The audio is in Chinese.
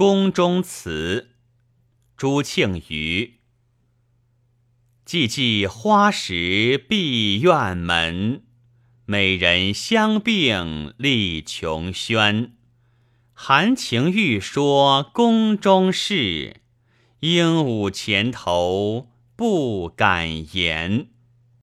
宫中词朱庆余。寂寂花时闭院门美人香鬓立琼轩。含情欲说宫中事鹦鹉前头不敢言。